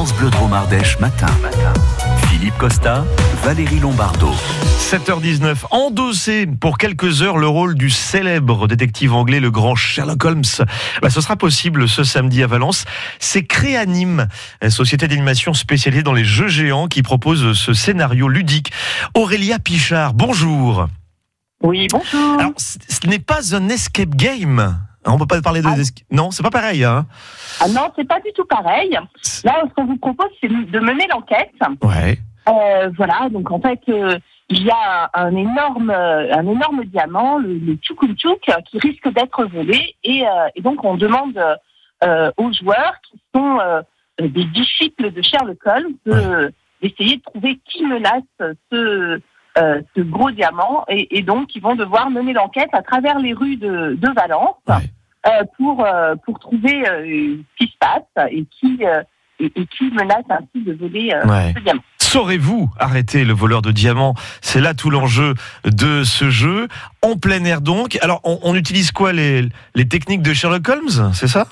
France Bleu Drôme Ardèche matin. Philippe Costa, Valérie Lombardo. 7h19, endossé pour quelques heures le rôle du célèbre détective anglais, le grand Sherlock Holmes. Bah, ce sera possible ce samedi à Valence. C'est Créanime, société d'animation spécialisée dans les jeux géants qui propose ce scénario ludique. Aurélia Pichard, bonjour. Oui, bonjour. Alors, ce n'est pas un escape game. On peut pas parler de... Ah. Non, c'est pas pareil. Hein Ah non, c'est pas du tout pareil. Là, ce qu'on vous propose, c'est de mener l'enquête. ouais. Euh, voilà, donc en fait, euh, il y a un énorme, euh, un énorme diamant, le, le Tchoukoum-Tchouk, qui risque d'être volé. Et, euh, et donc, on demande aux joueurs, qui sont des disciples de Sherlock Holmes, de- d'essayer de trouver qui menace ce, euh, ce gros diamant. Et, et donc, ils vont devoir mener l'enquête à travers les rues de, de Valence. Ouais. euh, pour euh, pour trouver euh, ce qui se passe et qui euh, et, et qui menace ainsi de voler euh, Ouais. ce diamant. Saurez-vous arrêter le voleur de diamants? C'est là tout l'enjeu de ce jeu. En plein air donc. Alors, on, on utilise quoi les, les techniques de Sherlock Holmes? C'est ça?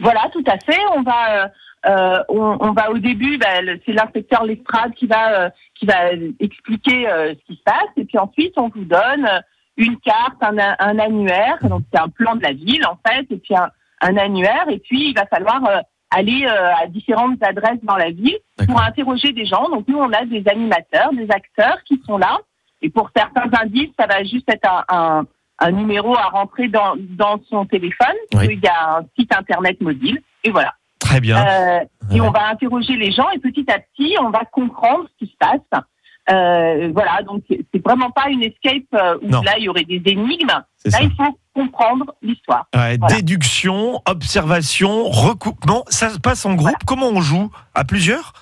Voilà, tout à fait. On va euh, on, on va au début, bah, c'est l'inspecteur Lestrade qui va euh, qui va expliquer euh, ce qui se passe et puis ensuite on vous donne une carte, un, un annuaire, donc c'est un plan de la ville en fait, et puis un, un annuaire et puis il va falloir euh, aller euh, à différentes adresses dans la ville pour interroger des gens. Donc nous, on a des animateurs, des acteurs qui sont là. Et pour certains indices, ça va juste être un, un, un numéro à rentrer dans, dans son téléphone. Oui. Il y a un site internet mobile. Et voilà. Très bien. Euh, Ouais. et on va interroger les gens et petit à petit, on va comprendre ce qui se passe. Euh, voilà, donc c'est vraiment pas une escape euh, où Non. là il y aurait des énigmes. Là, ça. il faut comprendre l'histoire. Ouais, voilà. Déduction, observation, recoupement. Ça se passe en groupe. Voilà. Comment on joue? À plusieurs?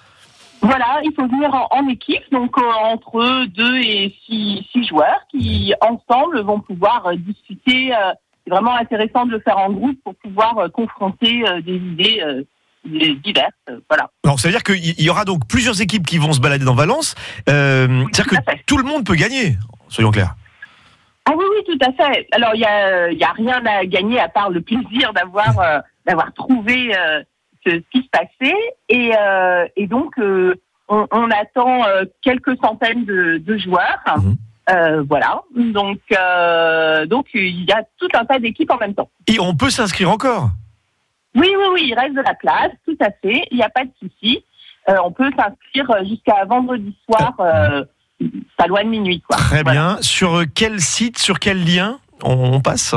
Voilà, il faut venir en, en équipe, donc euh, entre deux et six, six joueurs qui ensemble vont pouvoir euh, discuter. euh, c'est vraiment intéressant de le faire en groupe pour pouvoir confronter des idées diverses. euh, voilà. Alors, ça veut dire qu'il y aura donc plusieurs équipes qui vont se balader dans Valence. Euh, C'est-à-dire que tout le monde peut gagner. Soyons clairs. Ah oui, oui, tout à fait. Alors il y a, y a rien à gagner à part le plaisir d'avoir euh, d'avoir trouvé euh, ce qui se passait et, euh, et donc on, on attend quelques centaines de, de joueurs. Mhm. Euh, voilà. Donc euh, donc il y a tout un tas d'équipes en même temps. Et on peut s'inscrire encore. Oui, oui, oui, il reste de la place, tout à fait. Il n'y a pas de souci. Euh, on peut s'inscrire jusqu'à vendredi soir, euh, pas loin de minuit. Quoi. Très Voilà. bien. Sur quel site, sur quel lien on, on passe?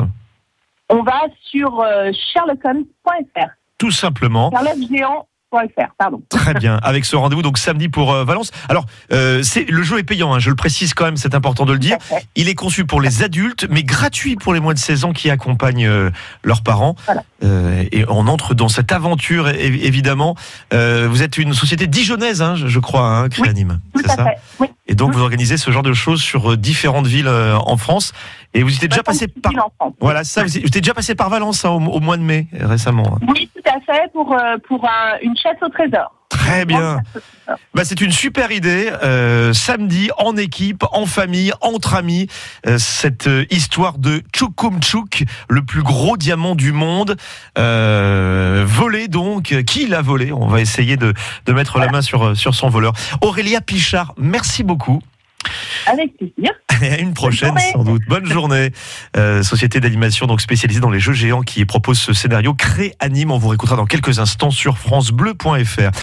On va sur euh, sherlockholmes.fr. Tout simplement. Sherlockgéant.fr, pardon. Très bien. Avec ce rendez-vous donc samedi pour euh, Valence. Alors, euh, c'est le jeu est payant. hein, je le précise quand même. C'est important de le dire. Il est conçu pour les adultes, mais gratuit pour les moins de 16 ans qui accompagnent euh, leurs parents. Voilà. Et on entre dans cette aventure, évidemment. Vous êtes une société dijonnaise, hein, je, je crois, hein, Créanime. Tout C'est à ça fait. Oui. Et donc, vous organisez ce genre de choses sur différentes villes en France. Et vous étiez déjà passé 66 par... Voilà, ça, vous étiez déjà passé par Valence hein, au, au mois de mai, euh, récemment. Oui, tout à fait, pour, euh, pour un- une chasse au trésor. Très bien. Bah, c'est une super idée. Euh, samedi, en équipe, en famille, entre amis, euh, cette euh, histoire de Tchoukoum-Tchouk, le plus gros diamant du monde, euh, volé donc. Qui l'a volé? On va essayer de, de mettre la main sur, sur son voleur. Aurélia Pichard, merci beaucoup. Avec plaisir. Et à une prochaine sans doute. Bonne journée. Euh, société d'animation donc spécialisée dans les jeux géants qui propose ce scénario Cré Anime. On vous réécoutera dans quelques instants sur francebleu.fr.